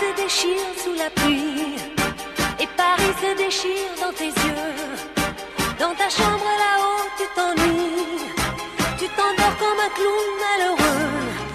se déchire sous la pluie. Et Paris se déchire dans tes yeux. Dans ta chambre là-haut, tu t'ennuies. Tu t'endors comme un clown.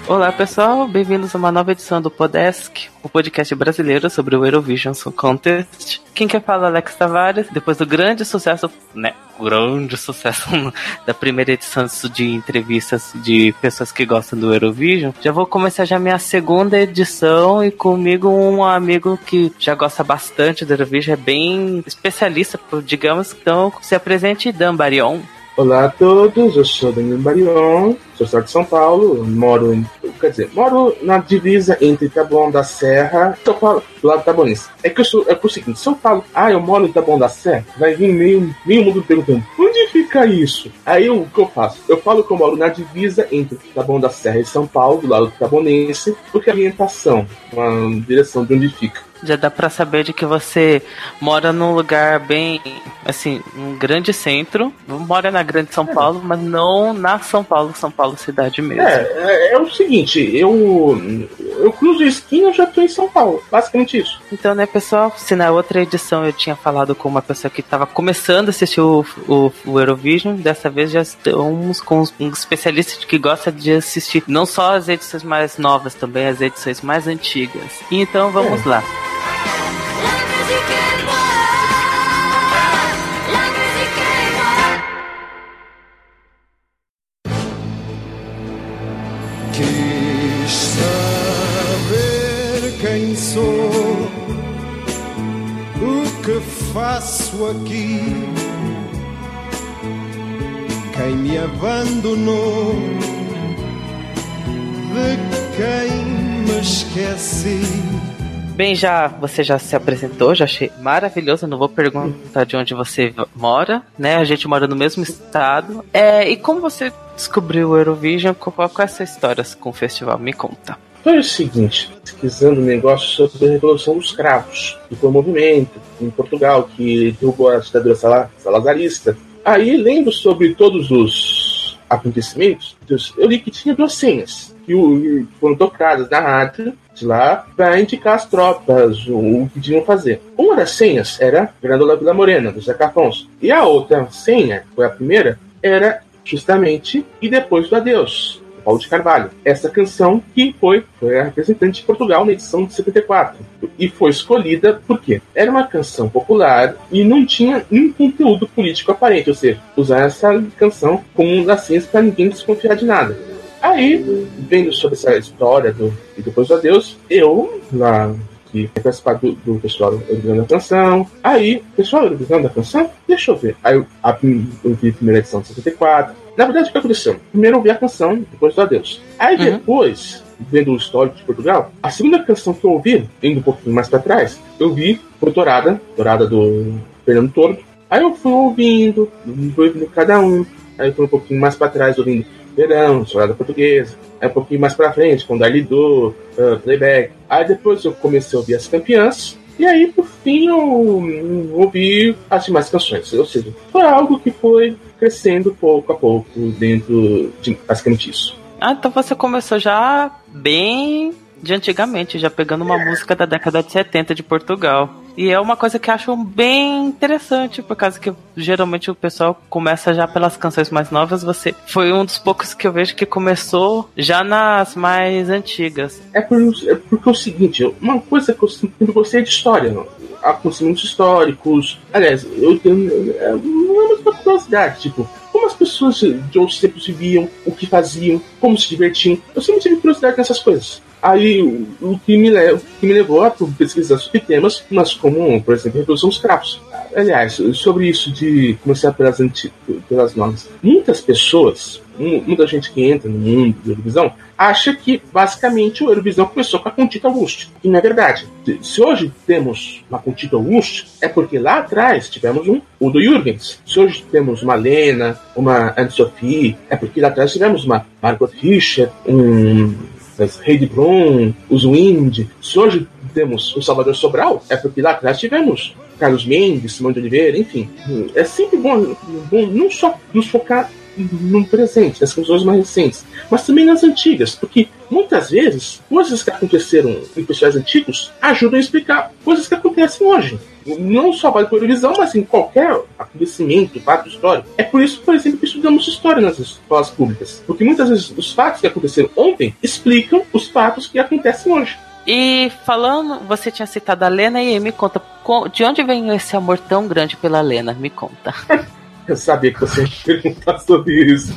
Olá pessoal, bem-vindos a uma nova edição do Podesk, o podcast brasileiro sobre o Eurovision Song Contest. Quem quer falar é Alex Tavares, depois do grande sucesso, né, grande sucesso da primeira edição de entrevistas de pessoas que gostam do Eurovision, já vou começar já minha segunda edição e comigo um amigo que já gosta bastante do Eurovision, é bem especialista, digamos, então se apresente Dan Barion. Olá a todos, eu sou Danilo Barion, sou de São Paulo, moro em, quer dizer, moro na divisa entre Taboão da Serra e São Paulo, do lado tabonense. É que eu sou, é por seguinte, São Paulo, ah, eu moro em Taboão da Serra, vai vir meio, meio mundo perguntando, onde fica isso? Aí o que eu faço? Eu falo que eu moro na divisa entre Taboão da Serra e São Paulo, do lado do tabonense, porque a orientação, uma direção de onde fica já dá para saber de que você mora num lugar bem, assim, um grande centro. Mora na grande São Paulo, mas não na São Paulo, São Paulo cidade mesmo. É, é, é o seguinte, eu eu cruzo a esquina e já tô em São Paulo. Basicamente isso. Então, né, pessoal, se na outra edição eu tinha falado com uma pessoa que estava começando a assistir o, o, o, Eurovision, dessa vez já estamos com um especialista que gosta de assistir não só as edições mais novas, também as edições mais antigas. Então vamos é. lá. Sou, o que faço aqui. Quem me abandonou, de quem me esqueci. Bem, já você já se apresentou, já achei maravilhoso. Não vou perguntar de onde você mora, né? A gente mora no mesmo estado. É, e como você descobriu o Eurovision? Qual, qual é essa história com o festival? Me conta. Foi o seguinte, pesquisando um negócio sobre a Revolução dos Cravos, que foi um movimento em Portugal que derrubou a ditadura salazarista. Aí, lendo sobre todos os acontecimentos, eu li que tinha duas senhas que foram tocadas na rádio de lá para indicar as tropas o, que tinham fazer. Uma das senhas era Grândola Vila Morena, do Zeca. E a outra senha, foi a primeira, era justamente E Depois do Adeus, Paulo de Carvalho. Essa canção que foi, foi a representante de Portugal na edição de 74. E foi escolhida porque era uma canção popular e não tinha nenhum conteúdo político aparente, ou seja, usar essa canção como um das para ninguém desconfiar de nada. Aí, vendo sobre essa história do E Depois do Adeus, eu, lá que participar do, do Festival Eurovisão da Canção. Aí, Festival Eurovisão da Canção? Deixa eu ver. Aí eu, eu vi a primeira edição de 74, na verdade, o que aconteceu? Primeiro eu ouvi a canção, depois do adeus. Aí uhum. depois, vendo o histórico de Portugal, a segunda canção que eu ouvi, indo um pouquinho mais para trás, eu vi foi Dourada, Dourada do Fernando Tordo. Aí eu fui ouvindo, fui ouvindo cada um. Aí eu fui um pouquinho mais para trás ouvindo Verão, Dourada Portuguesa. Aí um pouquinho mais para frente, com Darlido, uh, Playback. Aí depois eu comecei a ouvir as campeãs. E aí, por fim, eu ouvi as demais canções. Ou seja, foi algo que foi crescendo pouco a pouco dentro de basicamente isso. Ah, então você começou já bem de antigamente, já pegando uma música da década de 70 de Portugal. E é uma coisa que acho bem interessante, por causa que geralmente o pessoal começa já pelas canções mais novas. Você foi um dos poucos que eu vejo que começou já nas mais antigas. É, por, é porque é o seguinte, uma coisa que eu sempre gostei de história, não? acontecimentos históricos. Aliás, eu tenho é, uma curiosidade, tipo, como as pessoas de outros tempos viviam, o que faziam, como se divertiam. Eu sempre tive curiosidade nessas coisas. Aí, o, que me, o que me levou a pesquisar sobre temas, mas como, por exemplo, a Revolução dos Cravos. Aliás, sobre isso de começar pelas, pelas normas. Muitas pessoas, muita gente que entra no mundo da Eurovisão, acha que basicamente o Eurovisão começou com a Contita Wurst. E não é verdade. Se hoje temos uma Contita Wurst, é porque lá atrás tivemos um Udo Jürgens. Se hoje temos uma Lena, uma Anne-Sophie, é porque lá atrás tivemos uma Margot Fischer, um Heidi Blum, os Wind. Se hoje temos o Salvador Sobral, é porque lá atrás tivemos Carlos Mendes, Simão de Oliveira, enfim. É sempre bom, bom não só nos focar no presente, nas canções mais recentes, mas também nas antigas, porque muitas vezes coisas que aconteceram em festivais antigos ajudam a explicar coisas que acontecem hoje. Não só para a Eurovisão, mas em qualquer acontecimento, fato histórico. É por isso, por exemplo, que estudamos história nas escolas públicas. Porque muitas vezes os fatos que aconteceram ontem explicam os fatos que acontecem hoje. E falando, você tinha citado a Lena e me conta, de onde vem esse amor tão grande pela Lena? Me conta. Eu sabia que você ia perguntar sobre isso.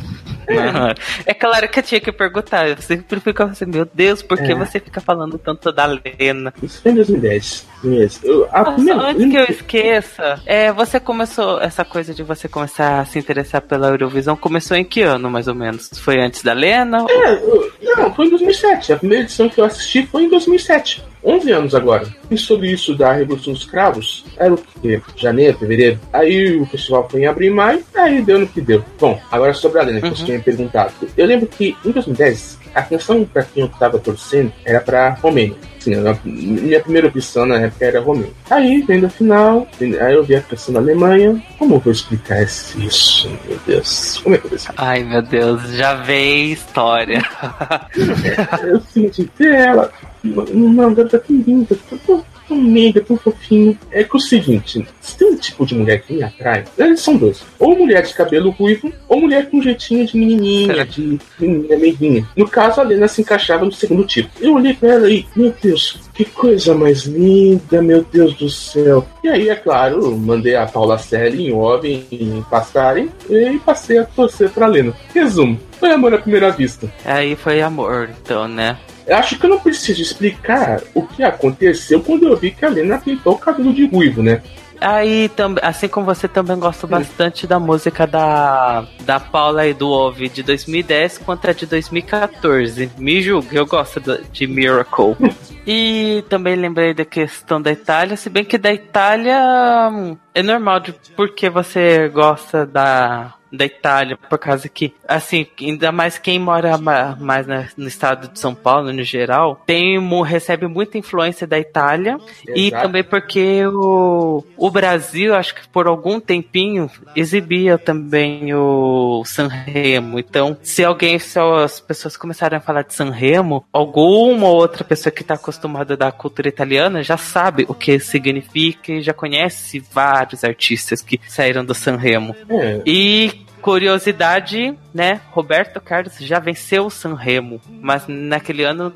É claro que eu tinha que perguntar. Eu sempre fico assim, meu Deus, por que é. você fica falando tanto da Lena? Isso foi em 2010 mesmo. Eu, Nossa, antes que eu esqueça, é, você começou, essa coisa de você começar a se interessar pela Eurovisão, começou em que ano, mais ou menos? Foi antes da Lena? É, não, foi em 2007. A primeira edição que eu assisti foi em 2007. 11 anos agora. E sobre isso da Revolução dos Cravos, era o que? Janeiro, fevereiro. Aí o festival foi em abril maio, aí deu no que deu. Bom, agora sobre a Lena, que uhum. você tinha perguntado. Eu lembro que em 2010, a atenção para quem eu estava torcendo era para Romênia. Sim, minha primeira opção na época era Romênia. Aí, vendo a final, aí eu vi a questão da Alemanha. Como eu vou explicar isso, meu Deus? Como é que eu vou explicar? Ai, meu Deus, já veio história. é, eu senti ela uma garota tão linda, tão, tão meiga, tão fofinho. É que é o seguinte, se tem um tipo de mulher que me atrai, eles são dois. Ou mulher de cabelo ruivo, ou mulher com jeitinho de menininha, de menininha meiguinha. No caso, a Lena se encaixava no segundo tipo. Eu olhei pra ela e, meu Deus, que coisa mais linda, meu Deus do céu. E aí, é claro, mandei a Paula Selle em Oven, em Passarem, e passei a torcer pra Lena. Resumo, foi amor à primeira vista. Aí foi amor, então, né? Eu acho que eu não preciso explicar o que aconteceu quando eu vi que a Lena pintou o cabelo de ruivo, né? Aí, assim como você também gosto bastante da música da, da Paula e do Ove de 2010 quanto a de 2014. Me julgue, eu gosto de Miracle. e também lembrei da questão da Itália, se bem que da Itália hum, é normal de porque você gosta da da Itália, por causa que, assim, ainda mais quem mora mais no estado de São Paulo, no geral, tem, recebe muita influência da Itália Exato. e também porque o, o Brasil, acho que por algum tempinho, exibia também o Sanremo. Então, se alguém, se as pessoas começarem a falar de Sanremo, alguma outra pessoa que está acostumada da cultura italiana já sabe o que significa e já conhece vários artistas que saíram do Sanremo. É. E curiosidade, né? Roberto Carlos já venceu o Sanremo, mas naquele ano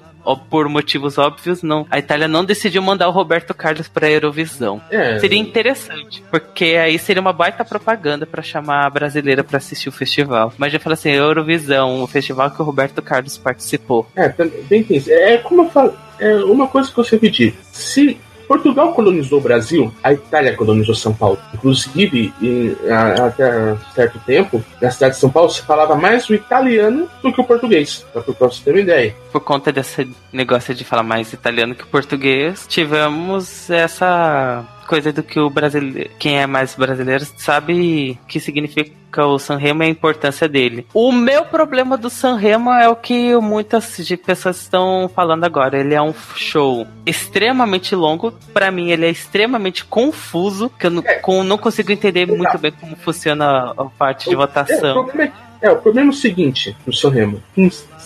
por motivos óbvios, não. A Itália não decidiu mandar o Roberto Carlos para a Eurovisão. É. Seria interessante, porque aí seria uma baita propaganda para chamar a brasileira para assistir o festival. Mas já fala assim, Eurovisão, o festival que o Roberto Carlos participou. É, bem isso. É como eu falo, é uma coisa que eu sempre digo. Se Portugal colonizou o Brasil, a Itália colonizou São Paulo. Inclusive, em, a, até certo tempo, na cidade de São Paulo se falava mais o italiano do que o português, para você ter uma ideia. Por conta desse negócio de falar mais italiano que português, tivemos essa coisa do que o brasileiro, quem é mais brasileiro sabe que significa o Sanremo e a importância dele. O meu problema do Sanremo é o que muitas de pessoas estão falando agora. Ele é um show extremamente longo. Para mim, ele é extremamente confuso, que eu não, é. com, não consigo entender muito bem como funciona a parte de votação. É, o problema é, o problema é o seguinte no Sanremo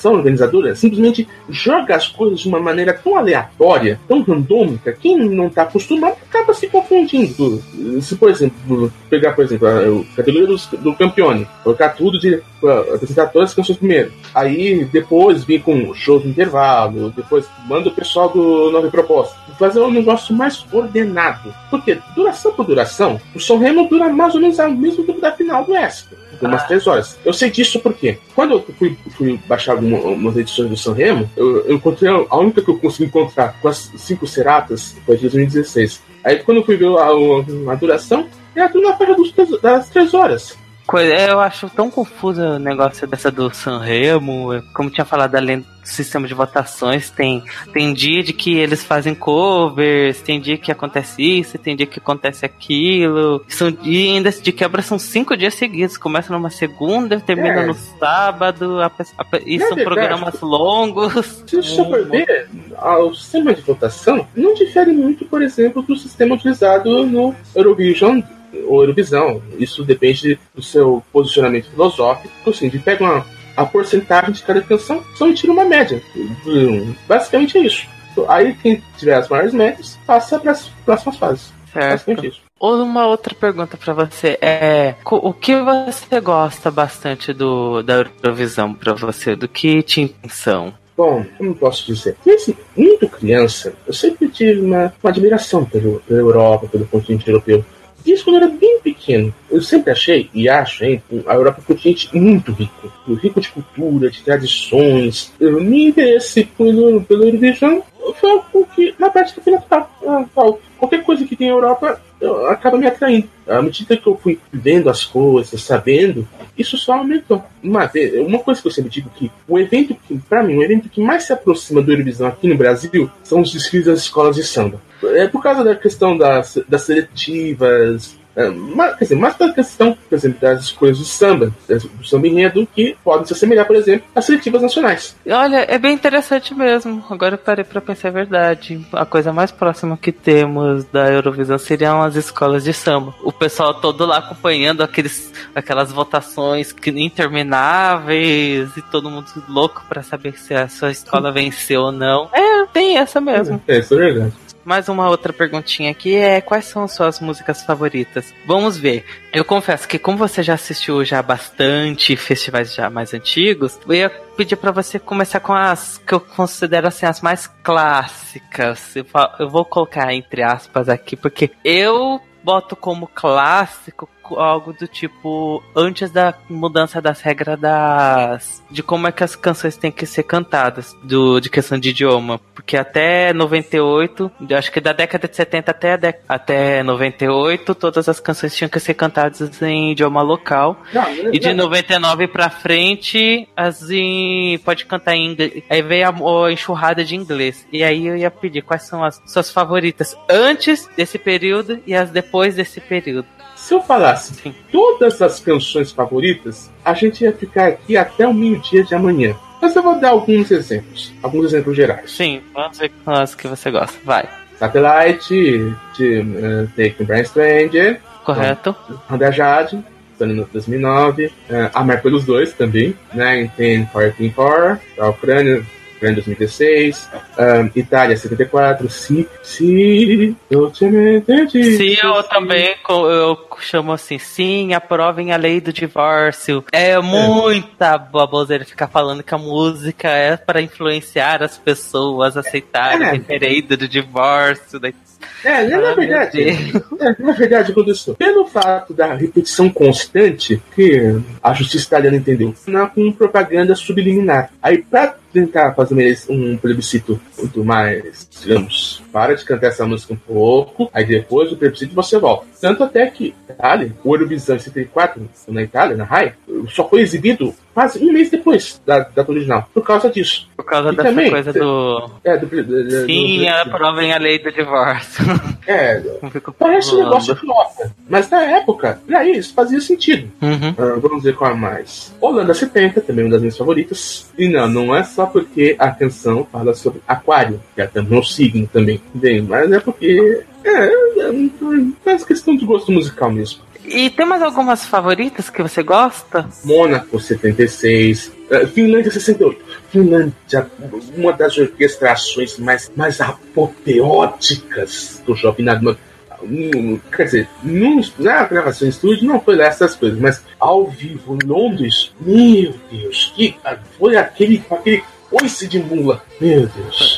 organização organizadora simplesmente joga as coisas de uma maneira tão aleatória, tão randômica, quem não está acostumado acaba se confundindo. Se, por exemplo, pegar, por exemplo, a categoria do, do Campione, colocar tudo de apresentar todas as canções primeiro. Aí depois vir com show de intervalo, depois manda o pessoal do Nova Proposta. Fazer um negócio mais ordenado. Porque duração por duração, o São Remo dura mais ou menos o mesmo tempo da final do ESC. Umas três horas. Eu sei disso porque quando eu fui, fui baixar algum umas edições do Sanremo, eu, eu encontrei a única que eu consegui encontrar com as cinco seratas foi de 2016. Aí quando eu fui ver a, a, a duração, era tudo na faixa das três horas coisa. Eu acho tão confuso o negócio dessa do Sanremo. Como tinha falado além do sistema de votações, tem, tem dia de que eles fazem covers, tem dia que acontece isso, tem dia que acontece aquilo. São, e ainda de quebra são cinco dias seguidos. Começa numa segunda, termina é. no sábado. A, a, e são programas longos. Se você for ver, o sistema de votação não difere muito, por exemplo, do sistema utilizado no Eurovision ou Eurovisão. Isso depende do seu posicionamento filosófico. Assim, de pega uma, a porcentagem de cada canção, só e tira uma média. Basicamente é isso. Aí quem tiver as maiores médias passa para as próximas fases. Certo. Basicamente isso. Ou uma outra pergunta pra você é o que você gosta bastante do da Eurovisão pra você? Do que tinha intenção? Bom, como posso dizer? Desde muito criança, eu sempre tive uma, uma admiração pelo, pela Europa, pelo continente europeu. Isso quando eu era bem pequeno. Eu sempre achei, e acho, hein, a Europa é um continente muito rico. Rico de cultura, de tradições. O meu interesse pelo, pelo Eurovision foi algo que, na prática, foi natural. Ah. Qualquer coisa que tem na Europa eu- acaba me atraindo. À medida que eu fui vendo as coisas, sabendo, isso só aumentou. Uma, vez- uma coisa que eu sempre digo que o evento que, pra mim, o evento que mais se aproxima do Eurovisão aqui no Brasil são os desfiles das escolas de samba. É por causa da questão das, das seletivas, é, mas, quer dizer, mais da questão, por exemplo, das escolhas do samba, do samba enredo, que podem se assemelhar, por exemplo, às seletivas nacionais. Olha, é bem interessante mesmo. Agora eu parei pra pensar, é verdade. A coisa mais próxima que temos da Eurovisão seriam as escolas de samba. O pessoal todo lá acompanhando aqueles, aquelas votações que- intermináveis e todo mundo louco pra saber se a sua escola venceu ou não. É, tem essa mesmo. É, isso é verdade. Mais uma outra perguntinha aqui é quais são as suas músicas favoritas? Vamos ver. Eu confesso que como você já assistiu já bastante festivais já mais antigos, eu ia pedir pra você começar com as que eu considero assim as mais clássicas. Eu vou colocar entre aspas aqui porque eu boto como clássico algo do tipo antes da mudança das regras das de como é que as canções têm que ser cantadas do de questão de idioma porque até 98 eu acho que da década de 70 até a dec- até 98 todas as canções tinham que ser cantadas em idioma local e de 99 pra frente, as em... pode cantar em inglês. Aí veio a, a enxurrada de inglês. E aí eu ia pedir quais são as suas favoritas antes desse período e as depois desse período. Se eu falasse Sim. todas as canções favoritas, a gente ia ficar aqui até o meio-dia de amanhã. Mas eu vou dar alguns exemplos, alguns exemplos gerais. Sim, vamos ver quais as que você gosta. Vai. Satellite, de uh, Take Brain Stranger, Correto? Randa Jade, Sony 2009, uh, Amar pelos dois também, né, tem Fighting For, da Ucrânia, Ucrânia 2016, um, Itália 74, Si, Si, dolcemente Sim, eu também eu chamo assim, sim, aprovem a lei do divórcio. É muita baboseira ficar falando que a música é para influenciar as pessoas a aceitarem É. o referendo do divórcio. da- É, na Ah, verdade, é, na verdade, aconteceu. Pelo fato da repetição constante que a justiça italiana entendeu, na, com propaganda subliminar. Aí, pra tentar fazer um um plebiscito muito mais, digamos, para de cantar essa música um pouco, aí depois do plebiscito você volta. Tanto até que Itália, o Eurovisão em 74, na Itália, na RAI, só foi exibido quase um mês depois da data original, por causa disso. Por causa E dessa também, coisa do. É, do, do- Sim, do- aprovem a lei do divórcio. É, Parece um negócio idiota. Mas na época, pra isso fazia sentido. Uhum. Ah, vamos ver qual é mais. Holanda 70, também uma das minhas favoritas. E não, não é só porque a canção fala sobre aquário, que é também um signo também. Bem, mas é porque. É, é, é mais questão de gosto musical mesmo. E tem mais algumas favoritas que você gosta? Mônaco 76, eh, Finlândia 68. Finlândia, uma das orquestrações mais, mais apoteóticas do Jovem Nagman. Hum, Quer dizer, num, na gravação em estúdio não foi lá essas coisas, mas ao vivo em Londres, meu Deus, que foi aquele, aquele coice de mula. Meu Deus.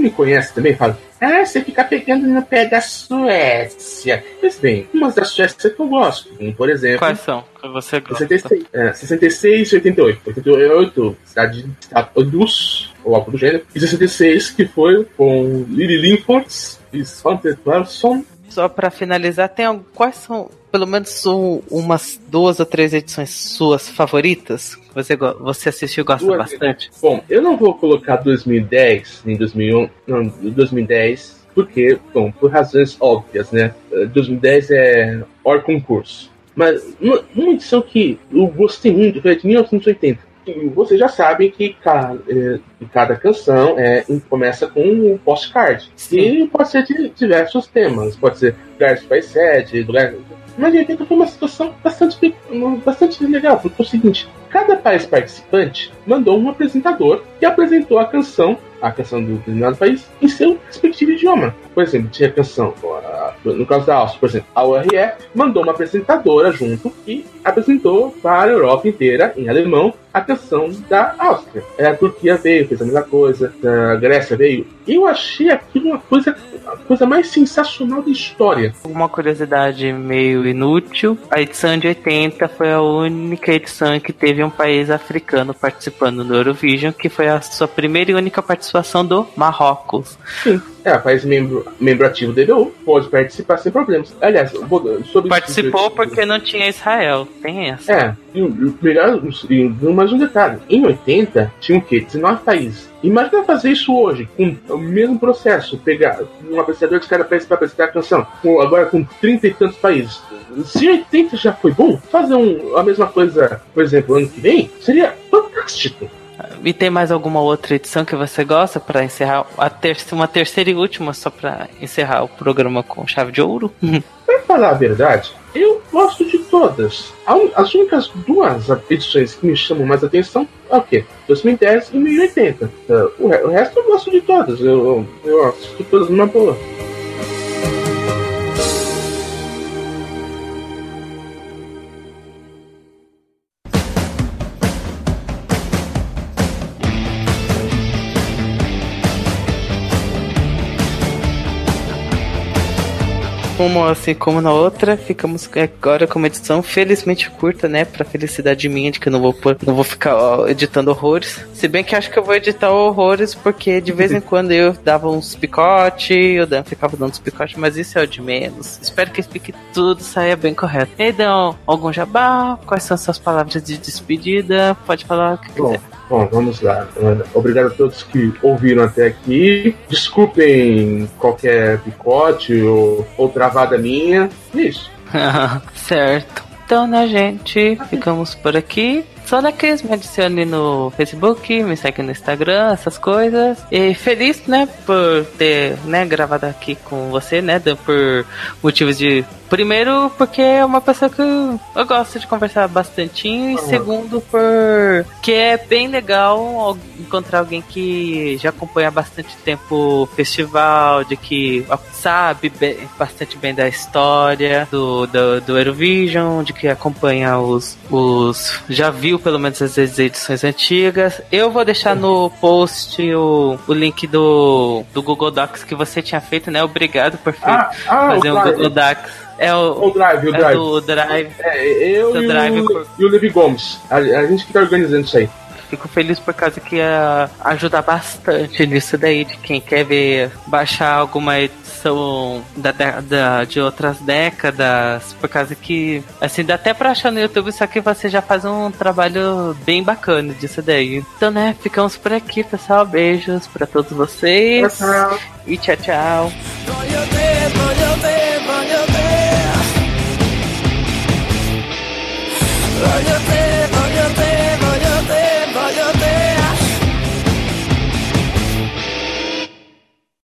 Me conhece também fala, ah, você fica pegando no pé da Suécia. Pois bem, umas da Suécia que eu gosto, como por exemplo. Quais são que você gosta? 66, é, 66 e 88. 88, Cidade de Status, ou algo do gênero. E 66, que foi com Lily Linford e Santa Clarkson. Só pra finalizar, tem algum- quais são, pelo menos um- umas duas ou três edições suas favoritas? Você, você assistiu e gosta Duas bastante? Bom, eu não vou colocar 2010 nem 2001, não, 2010, porque, bom, por razões óbvias, né? Eh, 2010 é hora concurso. Mas uma, uma edição que eu gostei muito foi de 1980. E vocês já sabem que cada, eh, cada canção é, começa com um postcard. Sim. E pode ser de diversos temas. Pode ser lugares de país sede, lugar, Mas em 80 foi uma situação bastante, bastante legal, porque é o seguinte: cada país participante mandou um apresentador que apresentou a canção, a canção do determinado país, em seu respectivo idioma. Por exemplo, tinha a canção, no caso da Áustria, por exemplo, a URF mandou uma apresentadora junto e apresentou para a Europa inteira, em alemão, a canção da Áustria. A Turquia veio, fez a mesma coisa, a Grécia veio. Eu achei aquilo uma coisa, a coisa mais sensacional da história. Uma curiosidade meio inútil: a edição de 80 foi a única edição em que teve um país africano participando do Eurovision, que foi a sua primeira e única participação do Marrocos. Sim. É, país membro, membro ativo da EBU pode participar sem problemas. Aliás, sobre Participou porque não tinha Israel. Tem essa. É, e, melhor, mais um detalhe: em 80 tinha o quê? 19 países. Imagina fazer isso hoje, com o mesmo processo, pegar um apreciador de cada país para apresentar a canção, com, agora com 30 e tantos países. Se 80 já foi bom, fazer um, a mesma coisa, por exemplo, ano que vem, seria fantástico. E tem mais alguma outra edição que você gosta para encerrar? A ter uma terceira e última, só para encerrar o programa com chave de ouro? Pra falar a verdade, eu gosto de todas. As únicas duas edições que me chamam mais atenção é o quê? 2010 e 1080. O resto eu gosto de todas. Eu, eu assisto todas numa boa. Como assim como na outra, ficamos agora com uma edição felizmente curta, né? Pra felicidade minha de que eu não vou pôr, não vou ficar ó, editando horrores. Se bem que acho que eu vou editar horrores, porque de vez em quando eu dava uns picote, o Dan ficava dando uns picote, mas isso é o de menos. Espero que fique tudo saia bem correto. E Dan, algum jabá? Quais são suas palavras de despedida? Pode falar o que Bom. quiser. Bom, vamos lá. Obrigado a todos que ouviram até aqui. Desculpem qualquer picote ou, ou travada minha. Isso. certo. Então, né, gente? Ficamos por aqui. Só da Cris, me adicione no Facebook, me segue no Instagram, essas coisas. E feliz, né, por ter, né, gravado aqui com você, né, por motivos de... Primeiro, porque é uma pessoa que eu gosto de conversar bastante. E segundo, porque é bem legal encontrar alguém que já acompanha há bastante tempo o festival, de que sabe bem, bastante bem da história do, do, do Eurovision, de que acompanha os, os... Já viu pelo menos as edições antigas. Eu vou deixar no post o, o link do, do Google Docs que você tinha feito, né? Obrigado por ah, ah, fazer um Google Docs. É o, o Drive, o é Drive. do Drive. É, eu do e, drive o, por... e o Levi Gomes. A, a, gente que tá organizando isso aí. Fico feliz por causa que ia ajudar bastante nisso daí, de quem quer ver, baixar alguma edição da, da, de outras décadas, por causa que, assim, dá até pra achar no YouTube, só que você já faz um trabalho bem bacana disso daí. Então, né, ficamos por aqui, pessoal. Beijos pra todos vocês. Tchau. E tchau, tchau. Like a